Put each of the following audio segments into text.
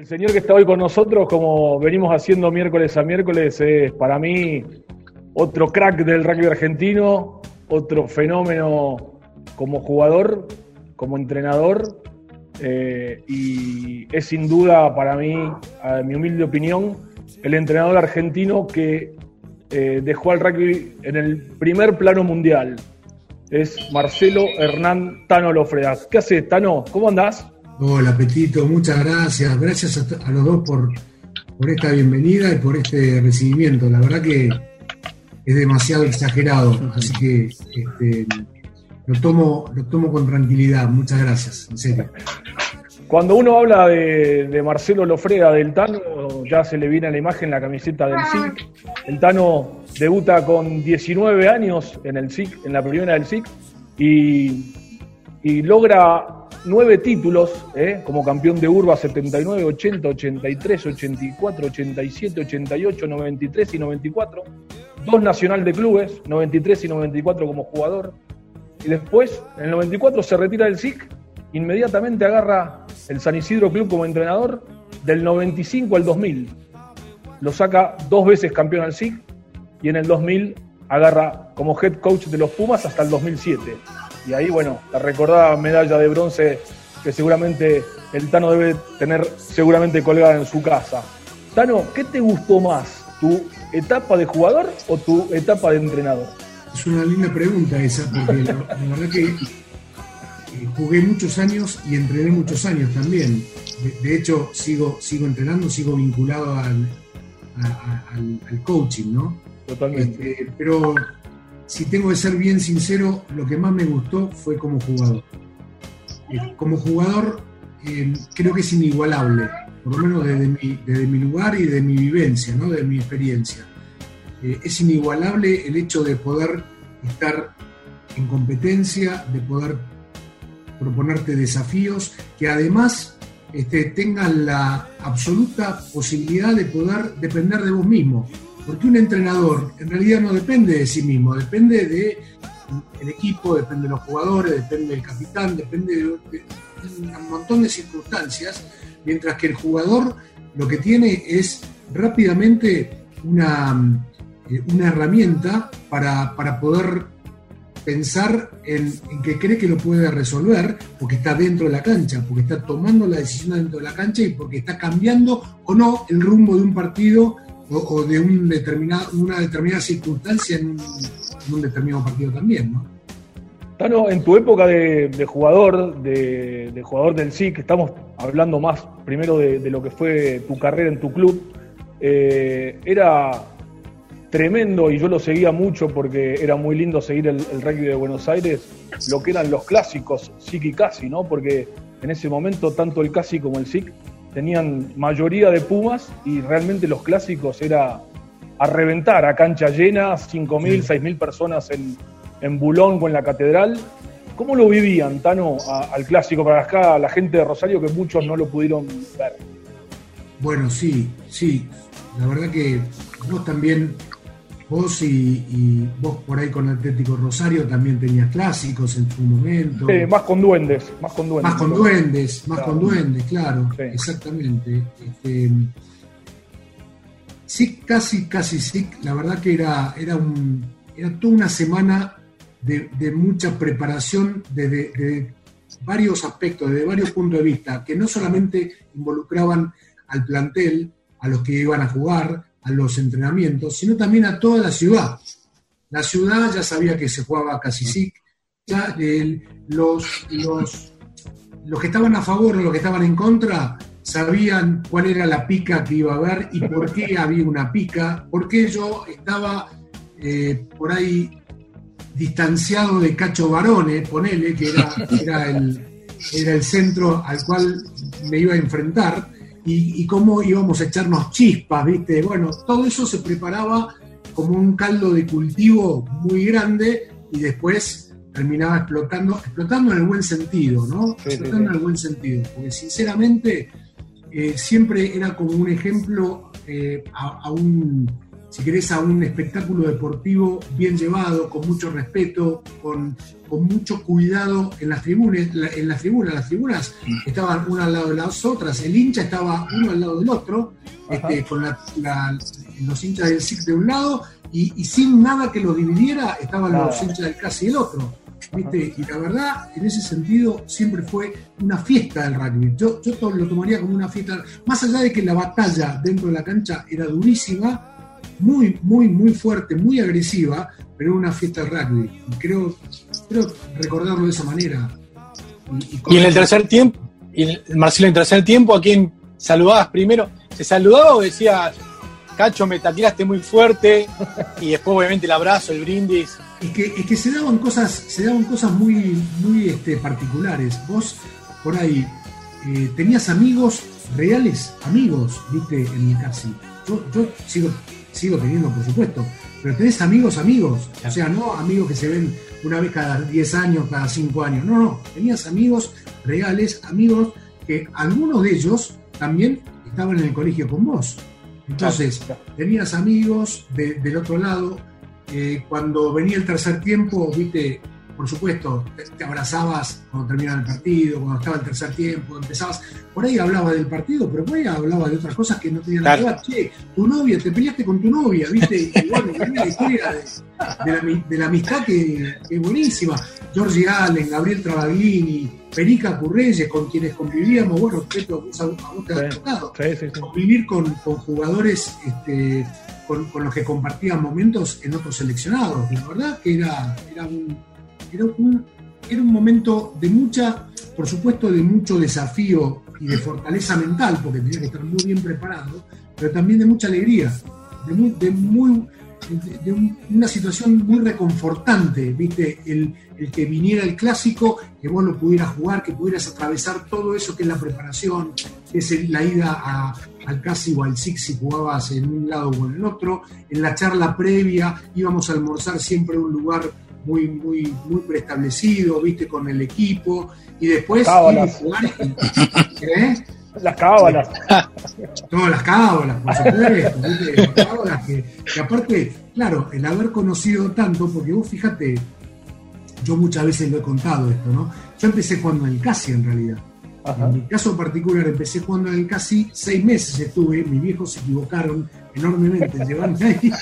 El señor que está hoy con nosotros, como venimos haciendo miércoles a miércoles, es para mí otro crack del rugby argentino, otro fenómeno como jugador, como entrenador, eh, y es sin duda para mí, a mi humilde opinión, el entrenador argentino que eh, dejó al rugby en el primer plano mundial. Es Marcelo Hernán Tano Lofredas. ¿Qué haces, Tano? ¿Cómo andás? Hola, Petito, muchas gracias. Gracias a, los dos por, por esta bienvenida y por este recibimiento. La verdad que es demasiado exagerado, así que este, lo, tomo, lo tomo con tranquilidad. Muchas gracias, en serio. Cuando uno habla de, Marcelo Lofreda, del Tano, ya se le viene a la imagen la camiseta del SIC. El Tano debuta con 19 años en el SIC, en la primera del SIC, y, y logra nueve títulos ¿eh? como campeón de Urba 79, 80, 83, 84, 87, 88, 93 y 94. Dos nacional de clubes, 93 y 94 como jugador. Y después, en el 94 se retira del SIC, inmediatamente agarra el San Isidro Club como entrenador del 95 al 2000. Lo saca dos veces campeón al SIC y en el 2000 agarra como head coach de los Pumas hasta el 2007. Y ahí, bueno, la recordada medalla de bronce que seguramente el Tano debe tener seguramente colgada en su casa. Tano, ¿qué te gustó más? ¿Tu etapa de jugador o tu etapa de entrenador? Es una linda pregunta esa, porque la, verdad que eh, jugué muchos años y entrené muchos años también. De, hecho, sigo, sigo entrenando, sigo vinculado al, al, coaching, ¿no? Totalmente. Este, pero si tengo que ser bien sincero, lo que más me gustó fue como jugador. Eh, como jugador eh, creo que es inigualable, por lo menos desde mi, lugar y de mi vivencia, ¿no? de mi experiencia. Eh, es inigualable el hecho de poder estar en competencia, de poder proponerte desafíos que además este, tengan la absoluta posibilidad de poder depender de vos mismo. Porque un entrenador en realidad no depende de sí mismo, depende del equipo, depende de los jugadores, depende del capitán, depende de, un montón de circunstancias, mientras que el jugador lo que tiene es rápidamente una, eh, una herramienta para, poder pensar en, en, que cree que lo puede resolver porque está dentro de la cancha, porque está tomando la decisión dentro de la cancha y porque está cambiando o no el rumbo de un partido o, de una determinada circunstancia en un, determinado partido también, ¿no? Tano, en tu época de, jugador, de, jugador del SIC, estamos hablando más primero de, lo que fue tu carrera en tu club, eh, era tremendo y yo lo seguía mucho porque era muy lindo seguir el, el, rugby de Buenos Aires, lo que eran los clásicos SIC y CASI, ¿no? Porque en ese momento tanto el CASI como el SIC tenían mayoría de Pumas y realmente los clásicos era a reventar a cancha llena, 5.000, 6.000 personas en, en Bulón con la catedral. ¿Cómo lo vivían, Tano, al clásico para acá, la gente de Rosario que muchos no lo pudieron ver? Bueno, sí, sí. La verdad que vos también Vos y, vos por ahí con Atlético Rosario también tenías clásicos en tu momento. Sí, más con duendes, más con duendes. Más con duendes, más con duendes, claro, exactamente. Este, sí, casi, casi sí, la verdad que era, era, un, era toda una semana de, mucha preparación de, varios aspectos, de varios puntos de vista, que no solamente involucraban al plantel, a los que iban a jugar, a los entrenamientos, sino también a toda la ciudad. La ciudad ya sabía que se jugaba casi sí, ya los, los, los que estaban a favor o los que estaban en contra sabían cuál era la pica que iba a haber y por qué había una pica, por qué yo estaba eh, por ahí distanciado de Cacho Barone, ponele, que era, era, el, era el centro al cual me iba a enfrentar, y, cómo íbamos a echarnos chispas, ¿viste? Bueno, todo eso se preparaba como un caldo de cultivo muy grande y después terminaba explotando, explotando en el buen sentido, ¿no? explotando en el buen sentido, porque sinceramente eh, siempre era como un ejemplo eh, a, un, si querés, a un espectáculo deportivo bien llevado, con mucho respeto, con, con mucho cuidado en las tribunas. En las tribunas, las tribunas estaban una al lado de las otras, el hincha estaba uno al lado del otro, este, con los hinchas del SIC de un lado, y, sin nada que los dividiera estaban los hinchas del casi el otro. ¿viste? Y la verdad, en ese sentido, siempre fue una fiesta del rugby. Yo, yo lo tomaría como una fiesta, más allá de que la batalla dentro de la cancha era durísima, muy, muy, muy fuerte, muy agresiva, pero una fiesta de rugby. Y creo, creo recordarlo de esa manera. Y, en el tercer tiempo, y Marcelo, en el tercer tiempo, ¿a quién saludabas primero? ¿Se saludaba o decías, Cacho, me taqueaste muy fuerte? Y después, obviamente, el abrazo, el brindis. Es que, es que se daban cosas, se daban cosas muy, muy este, particulares. Vos, por ahí, eh, tenías amigos reales, amigos, viste, en mi casi. Yo, yo sigo sigo teniendo, por supuesto, pero tenés amigos, amigos, o sea, no amigos que se ven una vez cada 10 años, cada 5 años, no, no, tenías amigos reales, amigos que algunos de ellos también estaban en el colegio con vos. Entonces, tenías amigos del otro lado, eh, cuando venía el tercer tiempo, viste, por supuesto, te, abrazabas cuando terminaba el partido, cuando estaba el tercer tiempo, empezabas. Por ahí hablaba del partido, pero por ahí hablaba de otras cosas que no tenían nada que ver. Che, tu novia, te peleaste con tu novia, ¿viste? Y bueno, la historia de, la, amistad que, es buenísima. Georgie Allen, Gabriel Travaglini, Perica Curreyes, con quienes convivíamos, bueno, vos, a vos te has tocado. Convivir con, jugadores este, con, los que compartían momentos en otros seleccionados. La verdad que era, era un era un, era un momento de mucha, por supuesto, de mucho desafío y de fortaleza mental, porque tenía que estar muy bien preparado, pero también de mucha alegría, de, muy, de, una situación muy reconfortante, ¿viste? El, que viniera el clásico, que vos lo pudieras jugar, que pudieras atravesar todo eso que es la preparación, que es la ida al casi o al six si jugabas en un lado o en el otro, en la charla previa íbamos a almorzar siempre un lugar muy, muy, muy preestablecido, viste, con el equipo, y después jugar. ¿eh? Las cábalas. Todas las cábalas, por supuesto. Las cábalas que, aparte, claro, el haber conocido tanto, porque vos fíjate, yo muchas veces lo he contado esto, ¿no? Yo empecé jugando en el Casi en realidad. En mi caso particular empecé jugando en el Casi, seis meses estuve, mis viejos se equivocaron enormemente en llevarme ahí.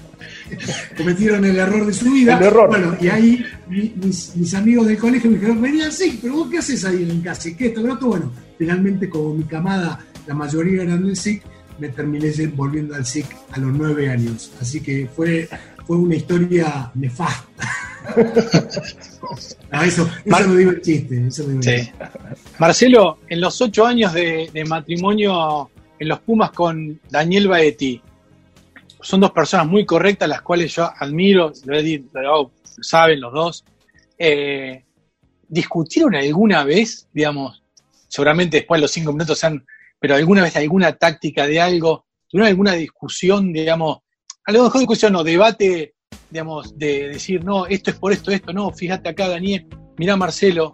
cometieron el error de su vida. Bueno, y ahí mis, amigos del colegio me dijeron, venían sí, pero vos qué haces ahí en el CASI, ¿qué esto, otro? Bueno, finalmente como mi camada, la mayoría eran del SIC, me terminé volviendo al SIC a los nueve años. Así que fue, fue una historia nefasta. eso, eso digo el chiste. Marcelo, en los ocho años de, de matrimonio en los Pumas con Daniel Baetti, son dos personas muy correctas, las cuales yo admiro, lo, saben los dos. Eh, ¿Discutieron alguna vez, digamos, seguramente después de los cinco minutos sean, pero alguna vez alguna táctica de algo, tuvieron alguna discusión, digamos, a lo mejor discusión o debate, digamos, de decir, no, esto es por esto, esto, no, fíjate acá, Daniel, mirá Marcelo.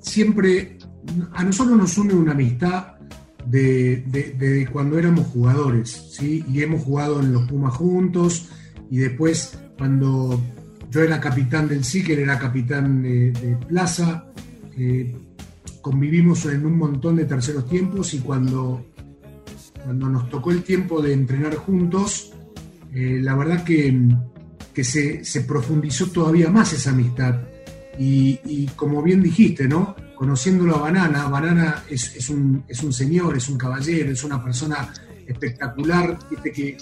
Siempre, a nosotros nos une una amistad de, cuando éramos jugadores, ¿sí? Y hemos jugado en los Pumas juntos, y después cuando yo era capitán del él era capitán de, Plaza, convivimos en un montón de terceros tiempos y cuando, cuando nos tocó el tiempo de entrenar juntos, eh, la verdad que, que se, se, profundizó todavía más esa amistad. Y, y como bien dijiste, ¿no? Conociéndolo a Banana, Banana es, un, señor, es un caballero, es una persona espectacular, que,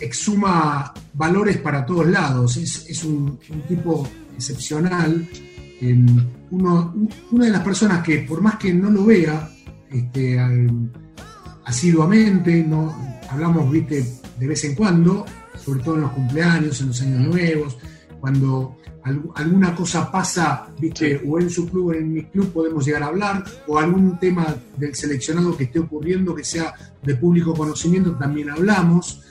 exhuma valores para todos lados, es, un, tipo excepcional, una de las personas que por más que no lo vea este, asiduamente, no, hablamos ¿viste? de vez en cuando, sobre todo en los cumpleaños, en los años nuevos, cuando alguna cosa pasa, ¿viste? o en su club o en mi club podemos llegar a hablar, o algún tema del seleccionado que esté ocurriendo que sea de público conocimiento, también hablamos,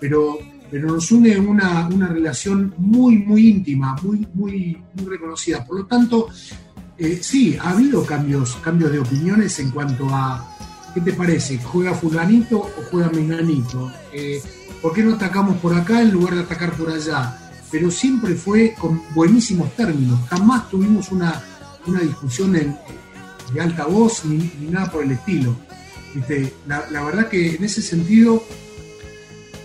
pero, pero nos une una, relación muy, muy íntima, muy, muy, muy reconocida. Por lo tanto, eh, sí, ha habido cambios, cambios de opiniones en cuanto a, ¿qué te parece? ¿Juega fulanito o juega menganito? Eh, ¿Por qué no atacamos por acá en lugar de atacar por allá? Pero siempre fue con buenísimos términos. Jamás tuvimos una, discusión de alta voz ni, nada por el estilo. La, la verdad que en ese sentido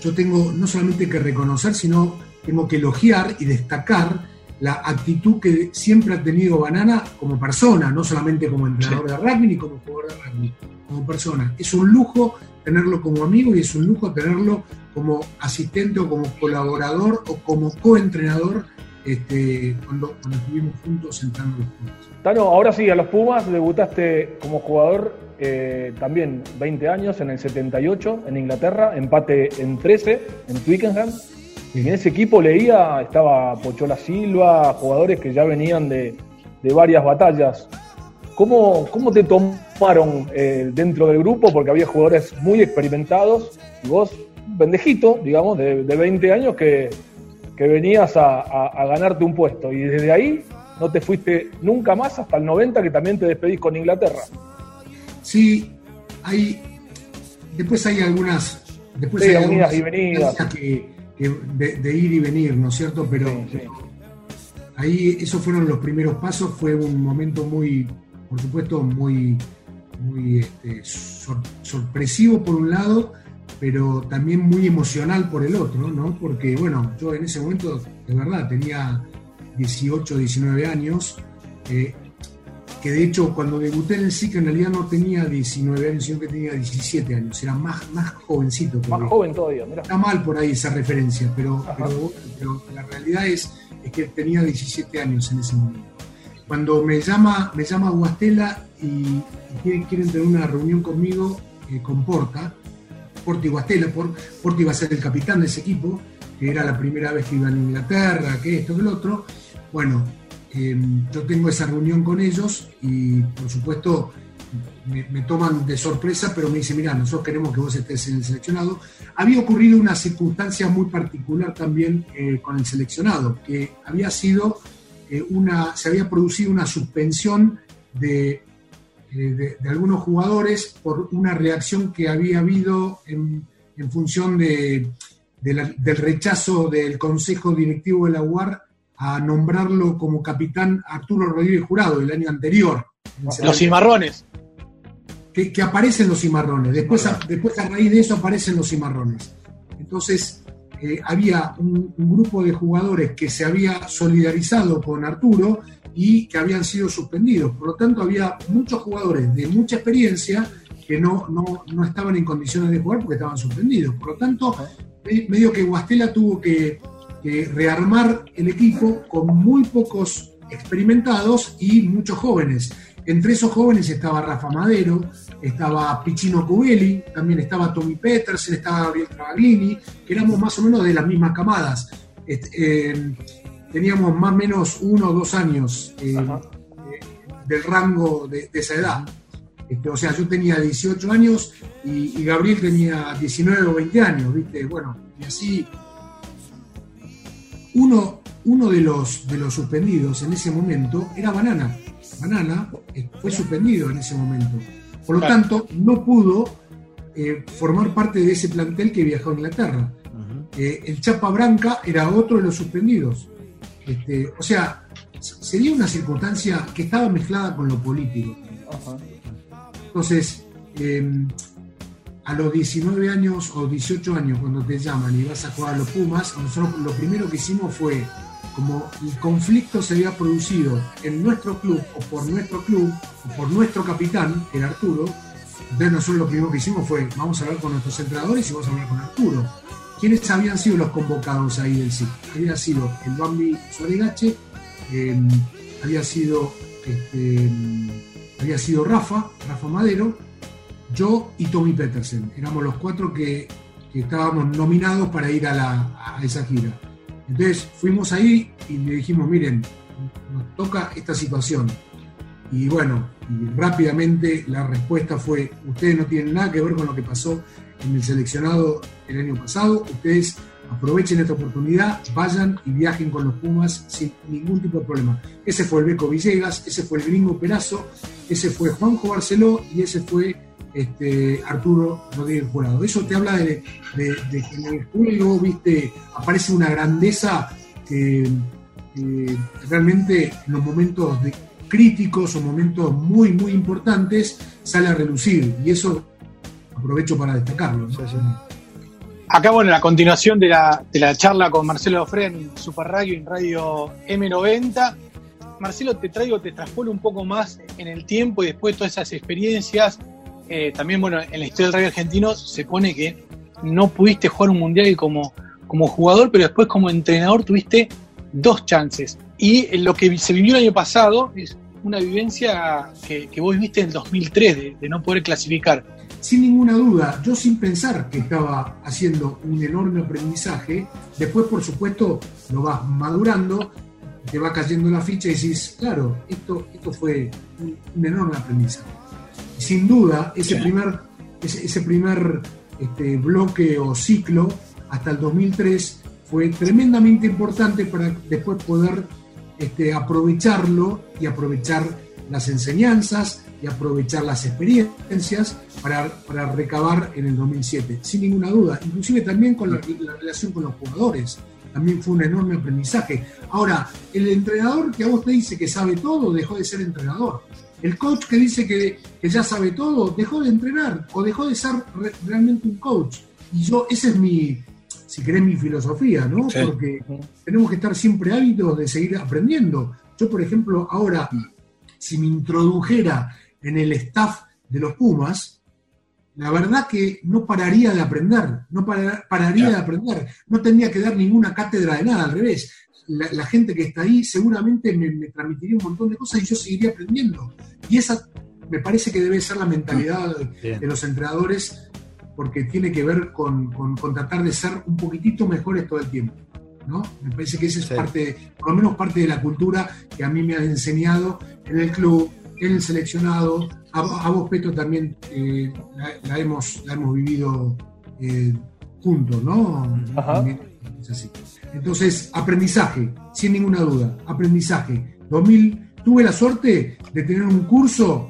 yo tengo no solamente que reconocer, sino tengo que elogiar y destacar la actitud que siempre ha tenido Banana como persona, no solamente como entrenador de rugby ni como jugador de rugby, como persona. Es un lujo tenerlo como amigo y es un lujo tenerlo como asistente o como colaborador o como coentrenador este, cuando, estuvimos juntos entrando los Pumas. Tano, ahora sí, a los Pumas debutaste como jugador eh, también 20 años en el 78 en Inglaterra, empate en 13 en Twickenham en ese equipo leía, estaba Pochola Silva, jugadores que ya venían de, varias batallas. ¿Cómo, cómo te tomaron eh, dentro del grupo? Porque había jugadores muy experimentados y vos, un pendejito, digamos, de, 20 años que, venías a, ganarte un puesto. Y desde ahí no te fuiste nunca más hasta el 90 que también te despedís con Inglaterra. Sí, hay. Después hay algunas. Después hay algunas y venidas. Que, de, ir y venir, ¿no es cierto? Pero ahí esos fueron los primeros pasos, fue un momento muy, por supuesto, muy, muy este, sorpresivo por un lado, pero también muy emocional por el otro, ¿no? Porque, bueno, yo en ese momento, de verdad, tenía 18, 19 años, eh, que de hecho cuando debuté en el SIC en realidad no tenía 19 años, sino que tenía 17 años, era más, más jovencito. Más joven todavía, mira. Está mal por ahí esa referencia, pero, pero, la realidad es, es, que tenía 17 años en ese momento. Cuando me llama, me llama Guastela y, quieren, tener una reunión conmigo eh, con Porta, Porta y Guastela, Porta iba a ser el capitán de ese equipo, que era la primera vez que iba a Inglaterra, que esto, que lo otro. Bueno, Em, yo tengo esa reunión con ellos y por supuesto me, toman de sorpresa, pero me dicen, mira, nosotros queremos que vos estés en el seleccionado. Había ocurrido una circunstancia muy particular también eh, con el seleccionado, que había sido eh, una, se había producido una suspensión de, eh, de, algunos jugadores por una reacción que había habido en, en función de, del rechazo del Consejo Directivo de la UAR a nombrarlo como capitán Arturo Rodríguez Jurado el año anterior. Los cimarrones. Que, aparecen los cimarrones. Después a, después a raíz de eso aparecen los cimarrones. Entonces eh, había un, grupo de jugadores que se había solidarizado con Arturo y que habían sido suspendidos. Por lo tanto, había muchos jugadores de mucha experiencia que no, no, no estaban en condiciones de jugar porque estaban suspendidos. Por lo tanto, medio que Guastela tuvo que rearmar el equipo con muy pocos experimentados y muchos jóvenes. Entre esos jóvenes estaba Rafa Madero, estaba Pichino Cubelli, también estaba Tommy Petersen, estaba Gabriel Travaglini, que éramos más o menos de las mismas camadas. Eh, teníamos más o menos uno o dos años eh, eh, del rango de, esa edad. Este, o sea, yo tenía 18 años y, y, Gabriel tenía 19 o 20 años, ¿viste? Bueno, y así uno, uno de, los, de los suspendidos en ese momento era Banana. Banana eh, fue suspendido en ese momento. Por lo tanto, no pudo eh, formar parte de ese plantel que viajó a Inglaterra. Eh, el Chapa Branca era otro de los suspendidos. Este, o sea, sería una circunstancia que estaba mezclada con lo político. Entonces, em, a los 19 años o 18 años cuando te llaman y vas a jugar a los Pumas, nosotros lo primero que hicimos fue, como el conflicto se había producido en nuestro club o por nuestro club o por nuestro capitán, era Arturo, entonces nosotros lo primero que hicimos fue, vamos a hablar con nuestros entrenadores y vamos a hablar con Arturo. ¿Quiénes habían sido los convocados ahí del SIC? Había sido el Bambi Soregache, em, había sido este, em, había sido Rafa, Rafa Madero, yo y Tommy Petersen. Éramos los cuatro que, estábamos nominados para ir a, esa gira. Entonces fuimos ahí y le dijimos, miren, nos toca esta situación. Y bueno, rápidamente la respuesta fue, ustedes no tienen nada que ver con lo que pasó en el seleccionado el año pasado, ustedes aprovechen esta oportunidad, vayan y viajen con los Pumas sin ningún tipo de problema. Ese fue el Beco Villegas, ese fue el gringo Perazo, ese fue Juanjo Barceló y ese fue este, Arturo Rodríguez Jurado. Eso te habla de, que en el juego, viste, aparece una grandeza que realmente en los momentos críticos o momentos muy, muy importantes sale a relucir. Y eso aprovecho para destacarlo. Acá, bueno, la continuación de la, de la charla con Marcelo Ofre en Super Radio, en Radio M90. Marcelo, te traigo, te transpolo un poco más en el tiempo y después de todas esas experiencias. Eh, también, bueno, en la historia del radio argentino se pone que no pudiste jugar un mundial como, como jugador, pero después como entrenador tuviste dos chances. Y lo que se vivió el año pasado es una vivencia que, vos viste en el 2003 de, no poder clasificar. Sin ninguna duda, yo sin pensar que estaba haciendo un enorme aprendizaje, después por supuesto lo vas madurando, te va cayendo la ficha y decís, claro, esto, esto fue un, enorme aprendizaje. Sin duda, ese primer, ese, primer este, bloque o ciclo hasta el 2003 fue tremendamente importante para después poder este, aprovecharlo y aprovechar las enseñanzas y aprovechar las experiencias para, recabar en el 2007, sin ninguna duda, inclusive también con la, relación con los jugadores, también fue un enorme aprendizaje. Ahora, el entrenador que a vos te dice que sabe todo, dejó de ser entrenador. El coach que dice que, ya sabe todo, dejó de entrenar o dejó de ser realmente un coach. Y yo, ese es mi, si querés, mi filosofía, ¿no? Porque tenemos que estar siempre ávidos de seguir aprendiendo. Yo, por ejemplo, ahora, si me introdujera en el staff de los Pumas, la verdad que no pararía de aprender, no pararía de aprender, no tendría que dar ninguna cátedra de nada, al revés. La, gente que está ahí seguramente me, transmitiría un montón de cosas y yo seguiría aprendiendo. Y esa me parece que debe ser la mentalidad de, de los entrenadores porque tiene que ver con, tratar de ser un poquitito mejores todo el tiempo. ¿no? Me parece que esa es parte, por lo menos parte de la cultura que a mí me ha enseñado en el club, en el seleccionado. A, vos, Petro, también eh, la, hemos, la hemos vivido eh, juntos, ¿no? Entonces, aprendizaje, sin ninguna duda, aprendizaje. 2000, tuve la suerte de tener un curso,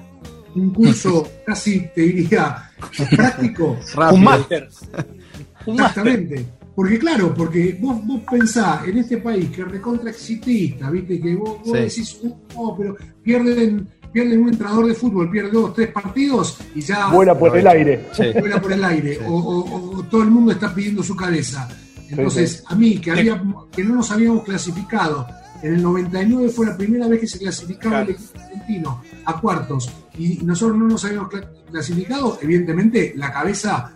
un curso casi, te diría, práctico. Un máster. Exactamente. Porque claro, porque vos, vos pensás en este país que recontra exitista, viste, que vos, decís, oh, pero pierden, pierden un entrenador de fútbol, pierde dos, tres partidos y ya. Vuela por el aire. Vuela por el aire. O, todo el mundo está pidiendo su cabeza. Entonces, a mí, que, había, que no nos habíamos clasificado, en el 99 fue la primera vez que se clasificaba el equipo argentino a cuartos y nosotros no nos habíamos clasificado, evidentemente la cabeza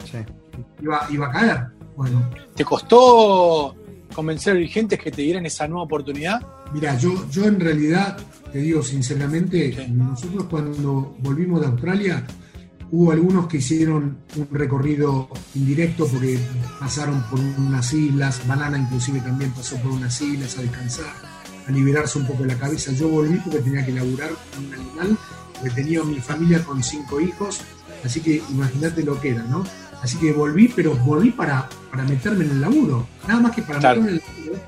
iba, iba, a caer. Bueno. ¿Te costó convencer a dirigentes que te dieran esa nueva oportunidad? Mira, yo, yo en realidad, te digo sinceramente, nosotros cuando volvimos de Australia, hubo algunos que hicieron un recorrido indirecto porque pasaron por unas islas, Banana inclusive también pasó por unas islas a descansar, a liberarse un poco de la cabeza. Yo volví porque tenía que laburar con un animal he tenido mi familia con cinco hijos, así que imagínate lo que era, ¿no? Así que volví, pero volví para, para meterme en el laburo, nada más que para meterme en el laburo.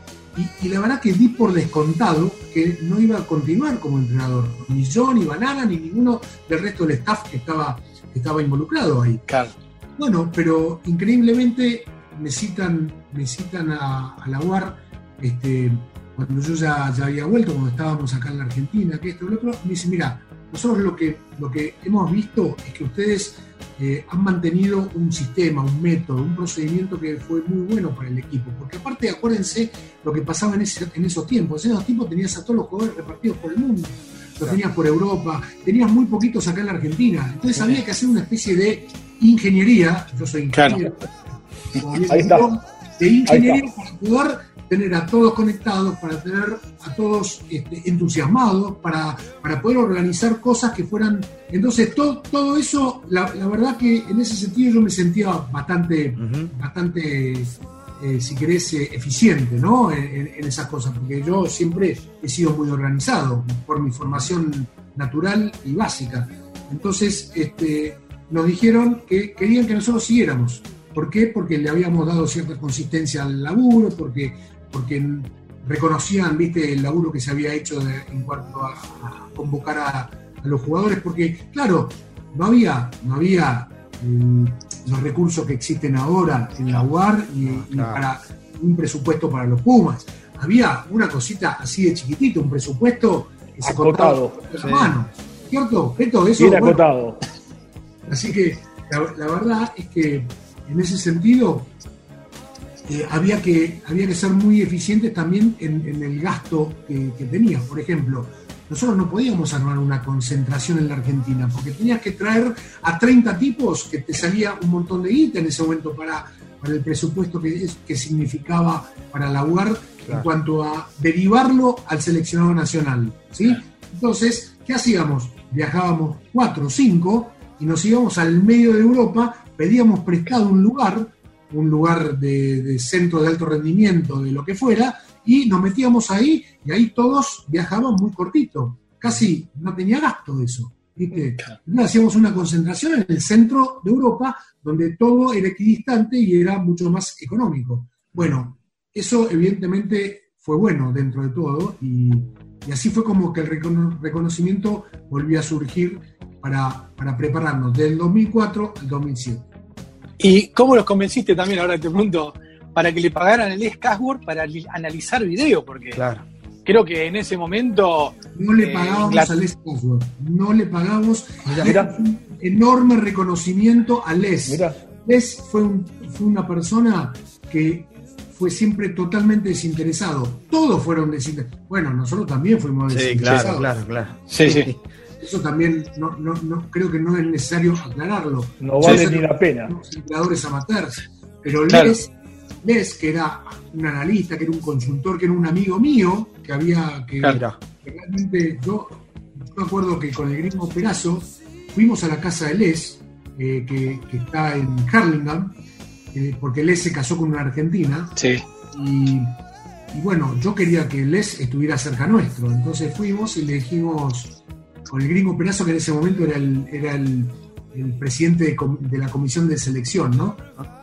Y, la verdad que di por descontado que no iba a continuar como entrenador, ni yo, ni Banana, ni ninguno del resto del staff que estaba, estaba involucrado ahí. Claro. Bueno, pero increíblemente me citan, me citan a, a la UAR, este, cuando yo ya, ya había vuelto, cuando estábamos acá en la Argentina, que esto y lo otro, me dice, mira, nosotros lo que, lo que hemos visto es que ustedes eh, han mantenido un sistema, un método, un procedimiento que fue muy bueno para el equipo. Porque aparte, acuérdense lo que pasaba en, en esos tiempos. En esos tiempos tenías a todos los jugadores repartidos por el mundo. Los tenías por Europa, tenías muy poquitos acá en la Argentina. Entonces había que hacer una especie de ingeniería. Yo soy ingeniero. De ingeniería para poder tener a todos conectados, para tener a todos este, entusiasmados, para, para, poder organizar cosas que fueran... Entonces, todo, todo eso, la, verdad que en ese sentido yo me sentía bastante, bastante eh, si querés, eh, eficiente ¿no? En, esas cosas, porque yo siempre he sido muy organizado por mi formación natural y básica. Entonces, este, nos dijeron que querían que nosotros siguiéramos. ¿Por qué? Porque le habíamos dado cierta consistencia al laburo, porque porque reconocían ¿viste? el laburo que se había hecho en cuanto a, convocar a, los jugadores, porque claro, no había, no había mm, los recursos que existen ahora en la UAR y, y para un presupuesto para los Pumas. Había una cosita así de chiquitito, un presupuesto que se Acotado, contaba con sí. la mano. ¿Cierto? Esto, eso, Bien bueno, acotado. Así que la, la verdad es que en ese sentido eh, había, que, había que ser muy eficientes también en, en el gasto que, que tenías. Por ejemplo, nosotros no podíamos armar una concentración en la Argentina porque tenías que traer a 30 tipos que te salía un montón de guita en ese momento para, para el presupuesto que, significaba para la UAR en cuanto a derivarlo al seleccionado nacional. ¿sí? Entonces, ¿qué hacíamos? Viajábamos cuatro o cinco y nos íbamos al medio de Europa, pedíamos prestado un lugar, un lugar de, de centro de alto rendimiento, de lo que fuera, y nos metíamos ahí y ahí todos viajaban muy cortito, casi no tenía gasto eso. ¿viste? Hacíamos una concentración en el centro de Europa, donde todo era equidistante y era mucho más económico. Bueno, eso evidentemente fue bueno dentro de todo y, y así fue como que el recono- reconocimiento volvió a surgir para, para prepararnos del 2004 al 2007. ¿Y cómo los convenciste también, ahora te pregunto, para que le pagaran el Casword para li- analizar video? Porque Claro. creo que en ese momento No le Eh, pagábamos a Les Cosworth, no le. Mirá. un enorme reconocimiento a Les. Mirá, Les fue, un- fue una persona que fue siempre totalmente desinteresado. Todos fueron desinteresados. Bueno, nosotros también fuimos Sí, desinteresados. claro, claro, claro. Sí, sí. Eso también no, no, no- creo que no es necesario aclararlo. no vale ni la pena. Somos empleadores amateurs. Pero Claro. Les, Les, que era un analista, que era un consultor, que era un amigo mío, que había que que realmente yo, yo me acuerdo que con el gringo Perazo fuimos a la casa de Les, eh, que, que está en Harlingham, eh, porque Les se casó con una argentina, Sí. y, y bueno, yo quería que Les estuviera cerca nuestro, entonces fuimos y le dijimos con el gringo Perazo, que en ese momento era el, era el, el presidente de, la comisión de selección, ¿no?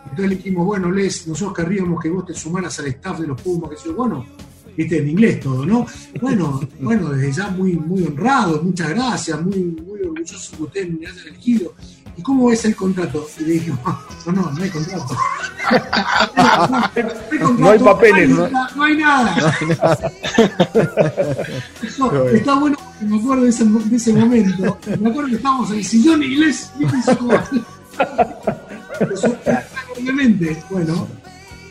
Entonces le dijimos, bueno, Les, nosotros querríamos que vos te sumaras al staff de los Pumas, que yo, bueno, viste, en inglés todo, ¿no? Bueno, bueno, desde ya muy, muy honrado, muchas gracias, muy, muy orgulloso que ustedes me hayan elegido. ¿Y cómo es el contrato? Y le dijimos, no, no, no hay contrato. No, hay papeles, no hay, ¿no? no hay nada. Está bueno me acuerdo de ese, de ese momento. Me acuerdo que estábamos en el sillón como- Eso, Obviamente, bueno,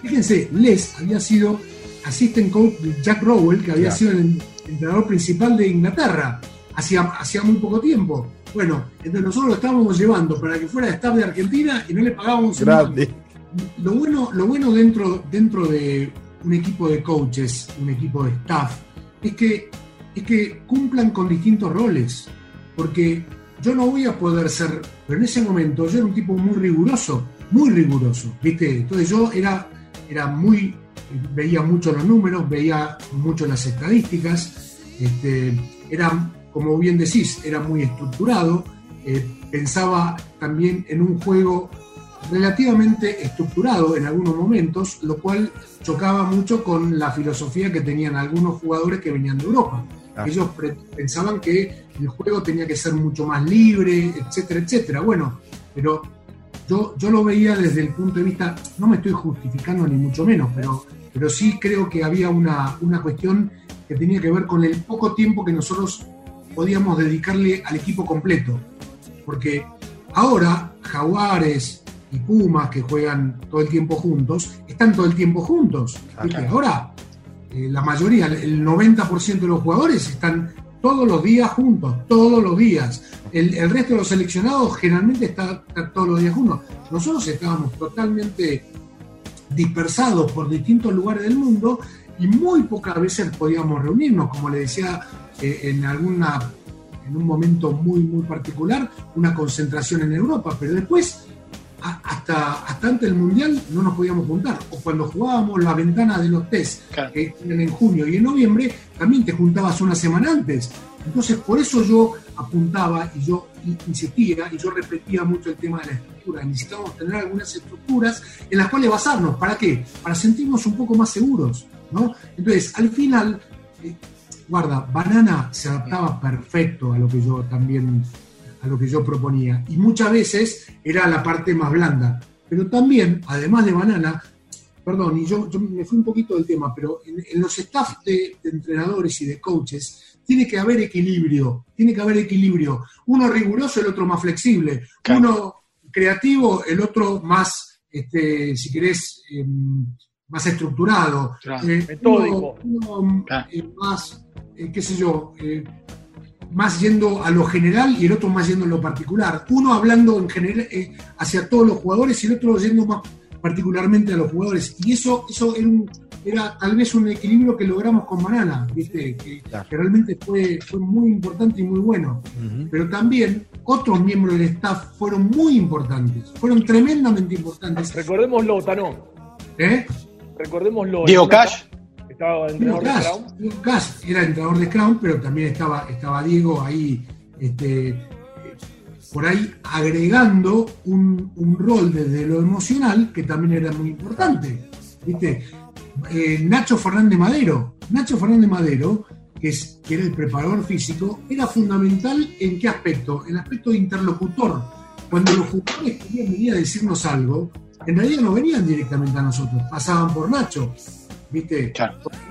fíjense, Les había sido assistant coach de Jack Rowell, que había Claro. sido el entrenador principal de Inglaterra hacía, hacía muy poco tiempo. Bueno, entonces nosotros lo estábamos llevando para que fuera staff de Argentina y no le pagábamos grande. lo bueno, lo bueno dentro, dentro de un equipo de coaches, un equipo de staff, es que, es que cumplan con distintos roles. Porque yo no voy a poder ser, pero en ese momento yo era un tipo muy riguroso, muy riguroso, ¿viste? Entonces yo era, era muy, veía mucho los números, veía mucho las estadísticas, este, era, como bien decís, era muy estructurado, eh, pensaba también en un juego relativamente estructurado en algunos momentos, lo cual chocaba mucho con la filosofía que tenían algunos jugadores que venían de Europa. Ah. Ellos pensaban que el juego tenía que ser mucho más libre, etcétera, etcétera. Bueno, pero yo, yo lo veía desde el punto de vista, no me estoy justificando ni mucho menos, pero, pero sí creo que había una, una cuestión que tenía que ver con el poco tiempo que nosotros podíamos dedicarle al equipo completo. Porque ahora Jaguares y Pumas, que juegan todo el tiempo juntos, están todo el tiempo juntos. Ahora, eh, la mayoría, el 90% de los jugadores están todos los días juntos, todos los días. El, el resto de los seleccionados generalmente está, todos los días juntos. Nosotros estábamos totalmente dispersados por distintos lugares del mundo y muy pocas veces podíamos reunirnos, como le decía eh, en alguna en un momento muy muy particular, una concentración en Europa, pero después hasta, hasta antes del Mundial no nos podíamos juntar. O cuando jugábamos la ventana de los test, Claro. que eran en junio y en noviembre, también te juntabas una semana antes. Entonces, por eso yo apuntaba y yo insistía y yo repetía mucho el tema de la estructura. Necesitamos tener algunas estructuras en las cuales basarnos. ¿Para qué? Para sentirnos un poco más seguros. ¿no? Entonces, al final, eh, guarda, Banana se adaptaba perfecto a lo que yo también a lo que yo proponía. Y muchas veces era la parte más blanda. Pero también, además de banana, perdón, y yo, me fui un poquito del tema, pero en, los staff de, entrenadores y de coaches tiene que haber equilibrio, tiene que haber equilibrio. Uno riguroso, el otro más flexible. Uno creativo, el otro más, este, si querés, em, más estructurado. Eh, Metódico. Uno, eh, más, eh, qué sé yo, más yendo a lo general y el otro más yendo a lo particular. Uno hablando en general hacia todos los jugadores y el otro yendo más particularmente a los jugadores. Y eso, eso era, tal vez un equilibrio que logramos con Banana, ¿viste? Que, realmente fue, fue muy importante y muy bueno. Pero también otros miembros del staff fueron muy importantes, fueron tremendamente importantes. Recordémoslo, Tano. ¿Eh? Recordémoslo. Diego Cash. Estaba entrenador de Cash era entrenador de Crown, pero también estaba, estaba Diego ahí este, por ahí agregando un, rol desde lo emocional que también era muy importante. ¿viste? Eh, Nacho Fernández Madero. Nacho Fernández Madero, que, es, que era el preparador físico, era fundamental en qué aspecto? En el aspecto de interlocutor. Cuando los jugadores querían venir a decirnos algo, en realidad no venían directamente a nosotros, pasaban por Nacho. ¿Viste?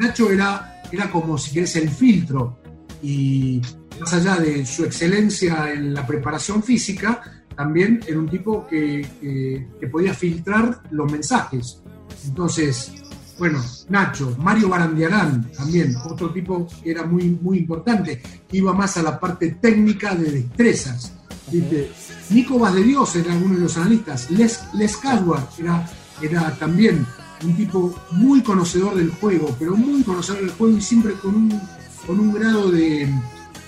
Nacho era, era como si querés el filtro. Y más allá de su excelencia en la preparación física, también era un tipo que, podía filtrar los mensajes. Entonces, bueno, Nacho, Mario Barandiarán también, otro tipo que era muy, muy importante, iba más a la parte técnica de destrezas. Nico Vaz de Dios era uno de los analistas, Les, Les era, era también un tipo muy conocedor del juego, pero muy conocedor del juego y siempre con un, con un grado de,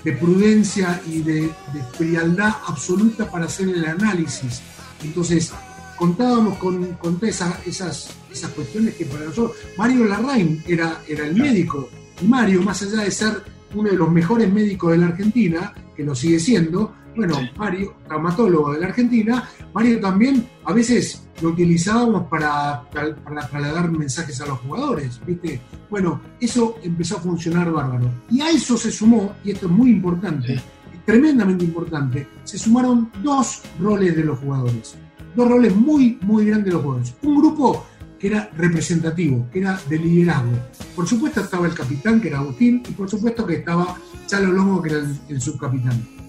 de prudencia y de, frialdad absoluta para hacer el análisis. Entonces, contábamos con, con esas, esas, esas cuestiones que para nosotros, Mario Larraín era, era el médico, y Mario, más allá de ser uno de los mejores médicos de la Argentina, que lo sigue siendo, bueno, Mario, traumatólogo de la Argentina, Mario también a veces lo utilizábamos para, para trasladar mensajes a los jugadores, ¿viste? Bueno, eso empezó a funcionar bárbaro. Y a eso se sumó, y esto es muy importante, tremendamente importante, se sumaron dos roles de los jugadores. Dos roles muy, muy grandes de los jugadores. Un grupo que era representativo, que era de liderazgo. Por supuesto estaba el capitán, que era Agustín, y por supuesto que estaba Chalo Longo, que era el subcapitán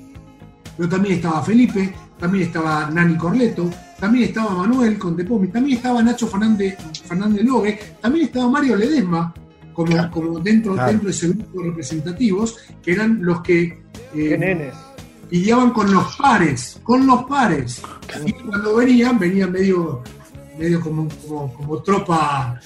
pero también estaba Felipe, también estaba Nani Corleto, también estaba Manuel Contepomi, también estaba Nacho Fernández, Fernández Logue, también estaba Mario Ledesma, como, como dentro, dentro de ese grupo de representativos, que eran los que eh, guiaban con los pares, con los pares. Y cuando venían, venían medio, medio como, como, tropa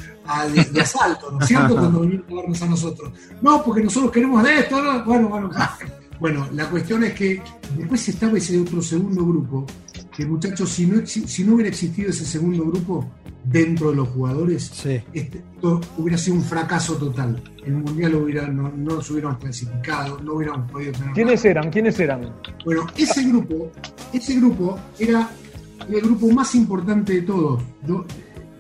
de, asalto, ¿no es cierto? Cuando venían a vernos a nosotros. No, porque nosotros queremos de esto, ¿no? bueno, bueno. Bueno, la cuestión es que después estaba ese otro segundo grupo, que muchachos, si no, si no hubiera existido ese segundo grupo dentro de los jugadores, este, hubiera sido un fracaso total. El Mundial hubiera, no, no nos hubiéramos clasificado, no hubiéramos podido tener... ¿Quiénes eran? ¿Quiénes eran? Bueno, ese grupo, ese grupo era el grupo más importante de todos. Yo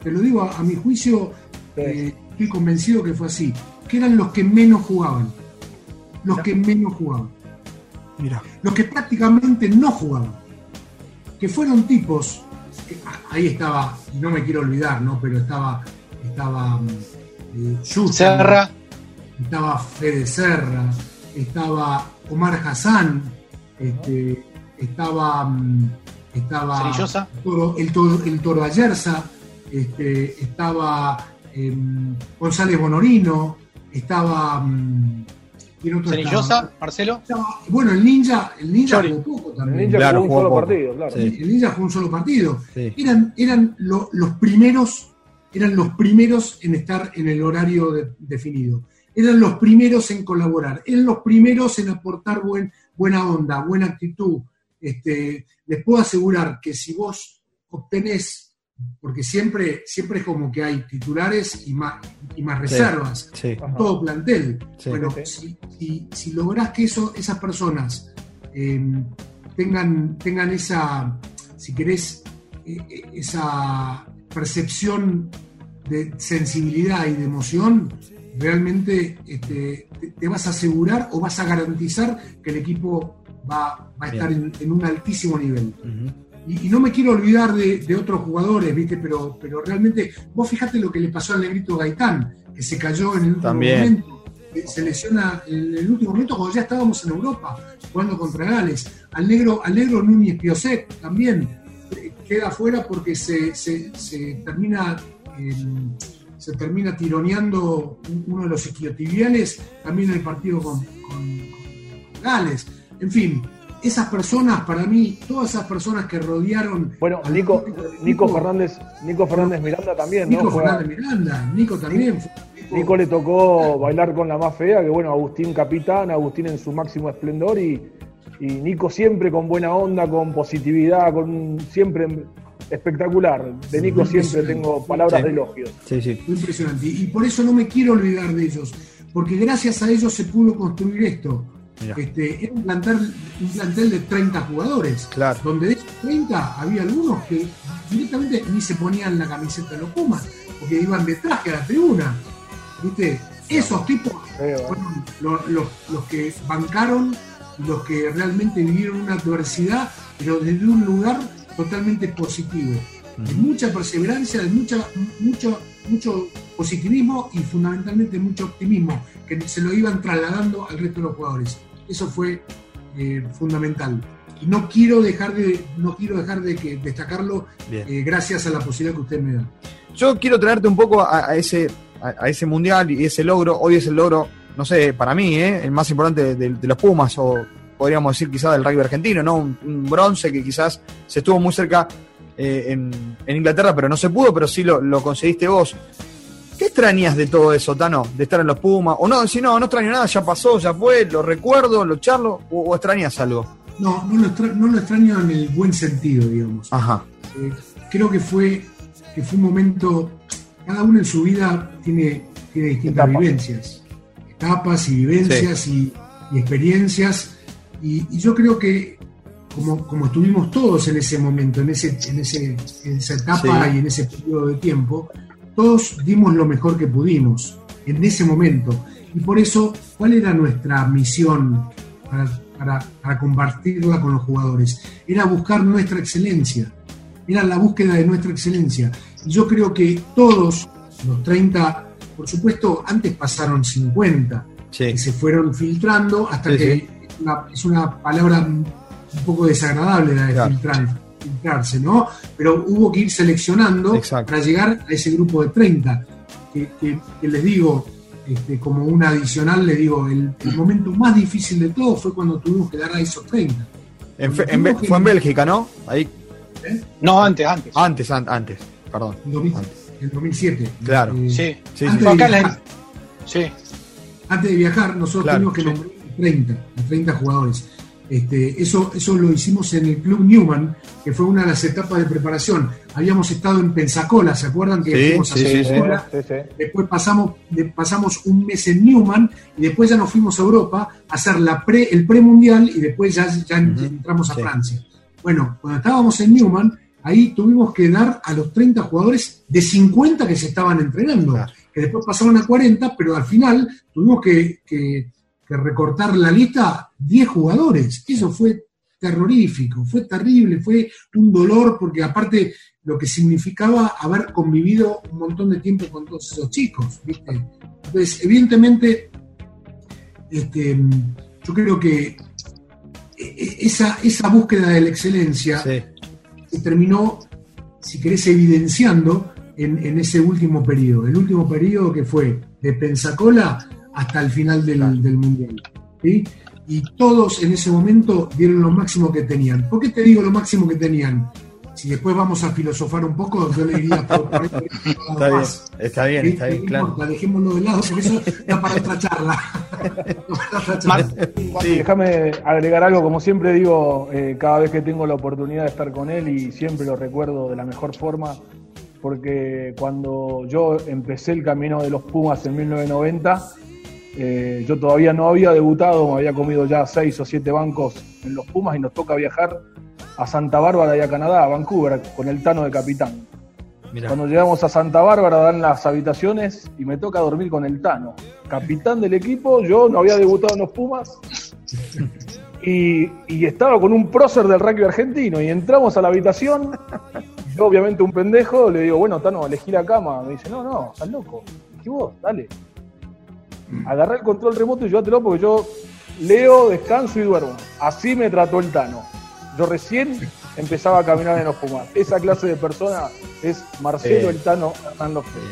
te lo digo a, mi juicio, eh, estoy convencido que fue así, que eran los que menos jugaban. Los que menos jugaban los que prácticamente no jugaban, que fueron tipos, ahí estaba, no me quiero olvidar, ¿no? Pero estaba, estaba eh, Serra. estaba Fede Serra, estaba Omar Hassan, este, estaba, mm, estaba el, toro, el, toro, Ayerza, este, estaba em, González Bonorino, estaba mm, ¿Cenillosa, Marcelo? bueno, el Ninja, el Ninja jugó poco también. El Ninja jugó un solo partido, claro. El Ninja jugó un solo partido. Eran, eran los primeros, eran los primeros en estar en el horario definido. Eran los primeros en colaborar, eran los primeros en aportar buen, buena onda, buena actitud. Este, les puedo asegurar que si vos obtenés porque siempre, siempre es como que hay titulares y más, y más reservas, todo plantel. bueno, si, si, lográs que eso, esas personas em, tengan, tengan esa, si querés, e, e, esa percepción de sensibilidad y de emoción, realmente este, te, vas a asegurar o vas a garantizar que el equipo va, a estar en, un altísimo nivel. Y, no me quiero olvidar de, otros jugadores, ¿viste? Pero, pero realmente, vos fijate lo que le pasó al negrito Gaitán, que se cayó en el último momento, se lesiona en el último momento cuando ya estábamos en Europa, jugando contra Gales. Al negro, al negro Núñez Pioset también eh, queda fuera porque se, termina. se termina tironeando uno de los isquiotibiales también en el partido con Gales. En fin, esas personas, para mí, todas esas personas que rodearon. Bueno, Nico, Nico Fernández, Nico Fernández Miranda también, Nico Fernández Miranda, Nico también. Nico, le tocó bailar con la más fea, que bueno, Agustín capitán, Agustín en su máximo esplendor y, y Nico siempre con buena onda, con positividad, con siempre espectacular. De Nico siempre tengo palabras de elogio. Sí, sí. Impresionante. Y por eso no me quiero olvidar de ellos, porque gracias a ellos se pudo construir esto este, era un plantel, un plantel de 30 jugadores. Claro. Donde de esos 30 había algunos que directamente ni se ponían la camiseta de los Pumas, porque iban detrás que a la tribuna. ¿Viste? Esos tipos fueron los, que bancaron, los que realmente vivieron una adversidad, pero desde un lugar totalmente positivo. De mucha perseverancia, de mucha, mucho, mucho positivismo y fundamentalmente mucho optimismo, que se lo iban trasladando al resto de los jugadores. Eso fue eh, fundamental. Y no quiero dejar de, no quiero dejar de que, destacarlo eh, gracias a la posibilidad que usted me da. Yo quiero traerte un poco a, ese, a, ese mundial y ese logro. Hoy es el logro, no sé, para mí, ¿eh? el más importante de, los Pumas, o podríamos decir quizás del rugby argentino, ¿no? Un, bronce que quizás se estuvo muy cerca en, Inglaterra, pero no se pudo, pero sí lo, lo conseguiste vos. ¿Qué extrañas de todo eso, Tano? De estar en los Pumas. O no, si no, no extraño nada, ya pasó, ya fue, lo recuerdo, lo charlo, o, extrañas algo. No, no lo, extraño en el buen sentido, digamos. Ajá. Eh, creo que fue, que fue un momento, cada uno en su vida tiene, tiene distintas vivencias, etapas y vivencias y, experiencias. Y, yo creo que como, como, estuvimos todos en ese momento, en, ese, en, ese, en esa etapa y en ese periodo de tiempo, todos dimos lo mejor que pudimos en ese momento. Y por eso, ¿cuál era nuestra misión para, compartirla con los jugadores? Era buscar nuestra excelencia, era la búsqueda de nuestra excelencia. Y yo creo que todos los 30, por supuesto, antes pasaron 50, que se fueron filtrando hasta que Es, una, palabra un poco desagradable la de filtrar filtrarse, ¿no? Pero hubo que ir seleccionando para llegar a ese grupo de 30, que, les digo, este, como un adicional, le digo, el, momento más difícil de todo fue cuando tuvimos que dar a esos 30. fue en Bélgica, ¿no? Ahí. ¿Eh? No, antes, antes. Antes, antes, perdón. En 2007. Claro. Eh, sí, sí, antes, De viajar, sí. antes de viajar, nosotros tuvimos que nombrar 30, 30 jugadores. Este, eso, eso lo hicimos en el Club Newman, que fue una de las etapas de preparación. Habíamos estado en Pensacola, ¿se acuerdan que fuimos a Pensacola? Después pasamos, pasamos un mes en Newman y después ya nos fuimos a Europa a hacer la pre, el premundial y después ya, ya entramos a Francia. Bueno, cuando estábamos en Newman, ahí tuvimos que dar a los 30 jugadores de 50 que se estaban entrenando, que después pasaron a 40, pero al final tuvimos que recortar la lista 10 jugadores. Eso fue terrorífico, fue terrible, fue un dolor porque aparte lo que significaba haber convivido un montón de tiempo con todos esos chicos, Entonces, evidentemente, este, yo creo que e, e, esa, esa búsqueda de la excelencia se terminó, si querés, evidenciando en, en, ese último periodo. El último periodo que fue de Pensacola hasta el final del, Mundial. Y todos en ese momento dieron lo máximo que tenían. ¿Por qué te digo lo máximo que tenían? Si después vamos a filosofar un poco, yo le diría por, está, bien, está bien, está bien, claro. dejémoslo de lado, porque eso da para otra charla. Déjame agregar algo, como siempre digo, eh, cada vez que tengo la oportunidad de estar con él y siempre lo recuerdo de la mejor forma, porque cuando yo empecé el camino de los Pumas en 1990, eh, yo todavía no había debutado, me había comido ya seis o siete bancos en los Pumas y nos toca viajar a Santa Bárbara y a Canadá, a Vancouver, con el Tano de capitán. Cuando llegamos a Santa Bárbara dan las habitaciones y me toca dormir con el Tano. Capitán del equipo, yo no había debutado en los Pumas. Y, y estaba con un prócer del rugby argentino y entramos a la habitación. Yo, obviamente, un pendejo, le digo, bueno, Tano, elegí la cama. Me dice, no, no, estás loco. ¿Qué vos? Dale. Agarré el control remoto y llévatelo porque yo leo, descanso y duermo. Así me trató el Tano. Yo recién empezaba a caminar en los Pumas. Esa clase de persona es Marcelo Eh. el Tano Hernando Feo.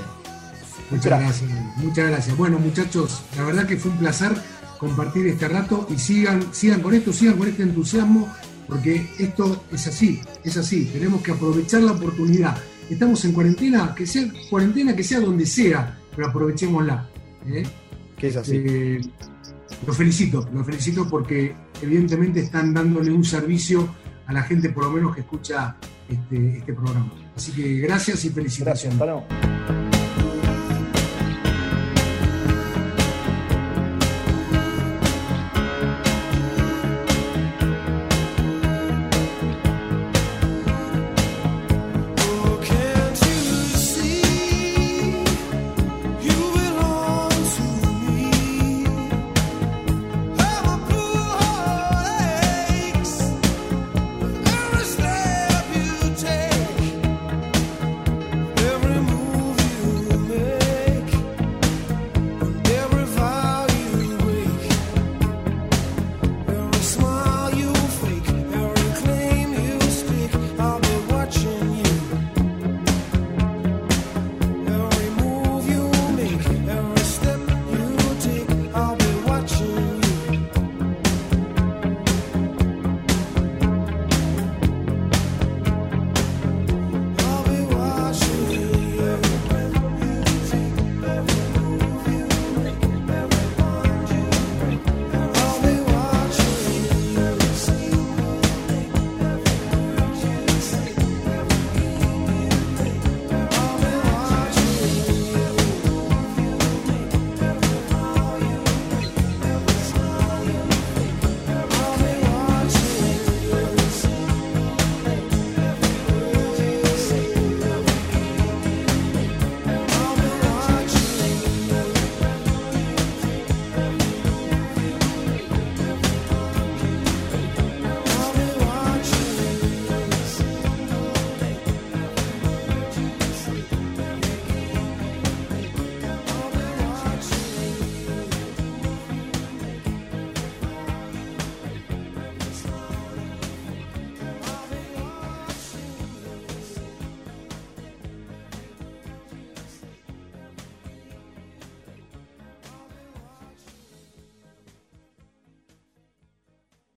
Muchas gracias, muchas gracias. Bueno, muchachos, la verdad que fue un placer compartir este rato y sigan, sigan con esto, sigan con este entusiasmo, porque esto es así, es así. Tenemos que aprovechar la oportunidad. Estamos en cuarentena, que sea cuarentena que sea donde sea, pero aprovechémosla. ¿eh? Que es así. Eh, lo felicito, lo felicito porque evidentemente están dándole un servicio a la gente, por lo menos que escucha este, este programa. Así que gracias y Gracias, felicitaciones.